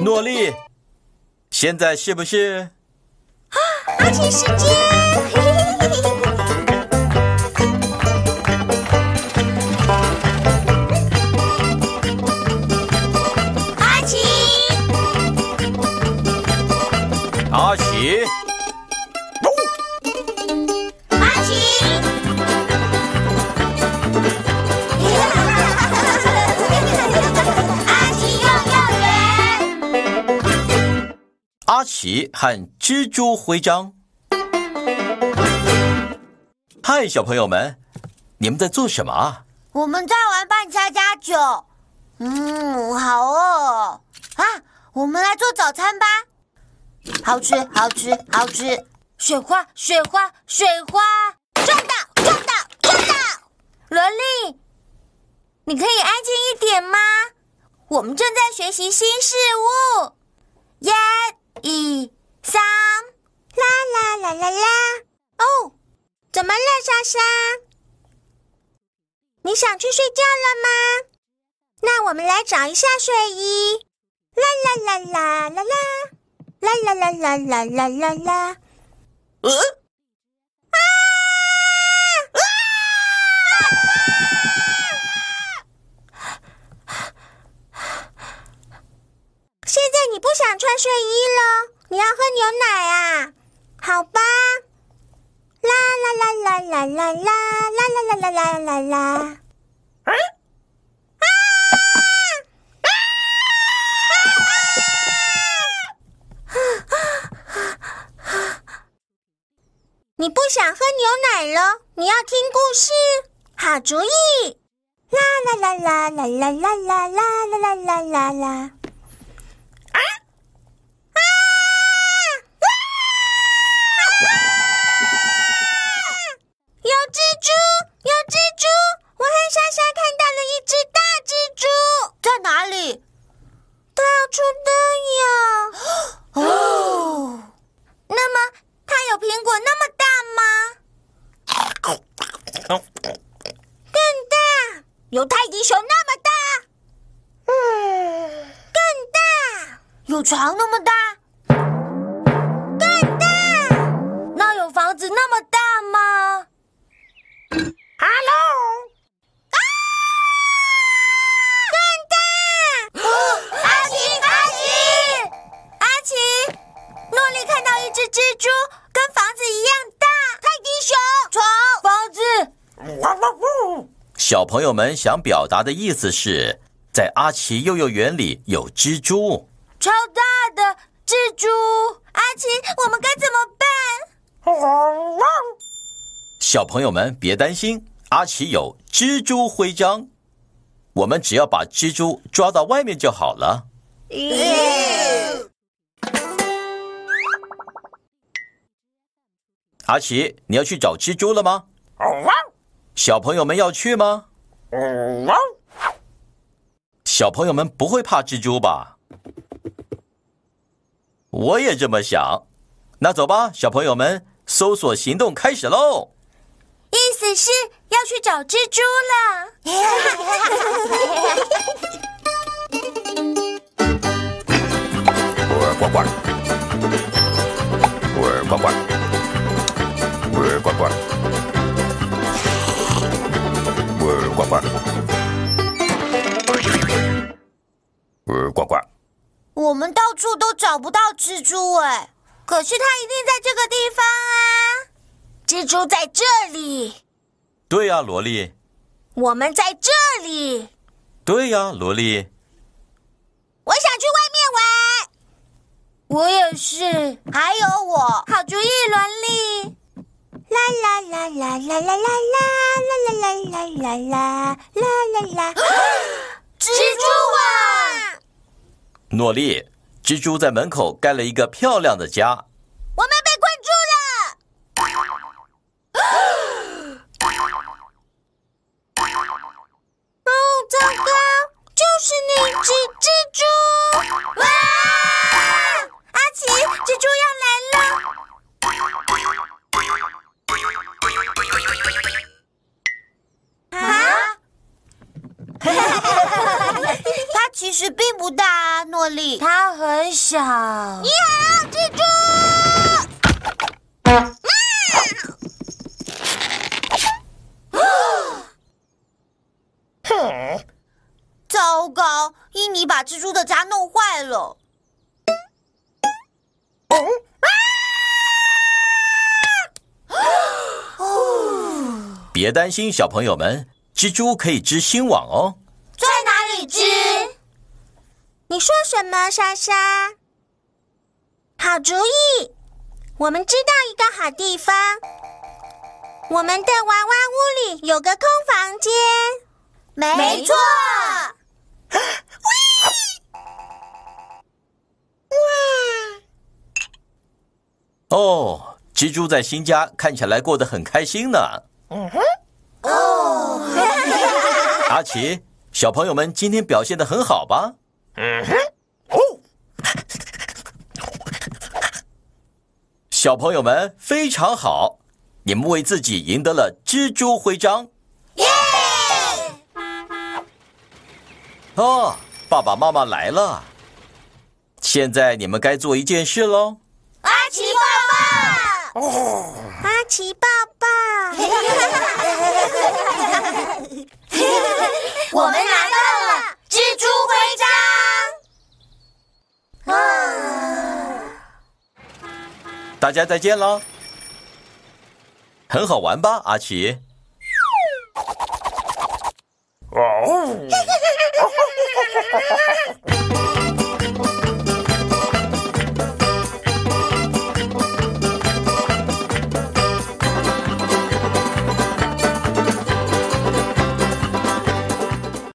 诺丽，现在是不是？啊阿奇时间。奇和蜘蛛徽章。嗨，小朋友们，你们在做什么啊？我们在玩扮家家酒。嗯，好饿啊！我们来做早餐吧。好吃，好吃，好吃！雪花，雪花，雪花！撞到，撞到，撞到！萝莉，你可以安静一点吗？我们正在学习新事物。耶一、三，啦啦啦啦啦！哦，怎么了，莎莎？你想去睡觉了吗？那我们来找一下睡衣。啦啦啦啦啦啦，啦啦啦啦啦啦啦啦。呃，啊！现在你不想穿睡衣了，你要喝牛奶啊？好吧。啦啦啦啦啦啦啦啦啦啦啦啦啦。你不想喝牛奶了？你要听故事？好主意！啦啦啦啦啦啦啦啦啦啦啦啦啦！更大，有泰迪熊那么大。嗯，更大，有床那么大。更大，那有房子那么大吗？Hello。啊！更大！阿奇，阿奇，阿奇，诺丽看到一只蜘蛛，小朋友们想表达的意思是，在阿奇幼幼园里有蜘蛛。超大的蜘蛛，阿奇，我们该怎么办？小朋友们别担心，阿奇有蜘蛛徽章，我们只要把蜘蛛抓到外面就好了。阿奇，你要去找蜘蛛了吗？小朋友们要去吗？小朋友们不会怕蜘蛛吧？我也这么想。那走吧，小朋友们，搜索行动开始喽！意思是要去找蜘蛛了。呱呱，呱呱。我们到处都找不到蜘蛛哎，可是它一定在这个地方啊！蜘蛛在这里，对呀、萝莉。我们在这里。对呀、萝莉。我想去外面玩。我也是，还有我，好主意，萝莉。啦啦啦啦啦啦啦啦啦啦啦啦啦啦啦！蜘蛛网，诺丽，蜘蛛在门口盖了一个漂亮的家。不不大啊，诺丽。它很小。你好，蜘蛛。糟糕，伊妮把蜘蛛的家弄坏了。别担心，小朋友们，蜘蛛可以织新网哦。在哪里织？你说什么，莎莎？好主意，我们知道一个好地方。我们的娃娃屋里有个空房间。没错。哦，蜘蛛在新家看起来过得很开心呢。嗯哼。哦。阿奇，小朋友们今天表现的很好吧？嗯哼。哦。小朋友们非常好，你们为自己赢得了蜘蛛徽章。耶！哦，爸爸妈妈来了。现在你们该做一件事喽。阿奇爸爸，哦，阿奇爸爸，我们拿到了蜘蛛徽章。啊！大家再见了，很好玩吧，阿奇？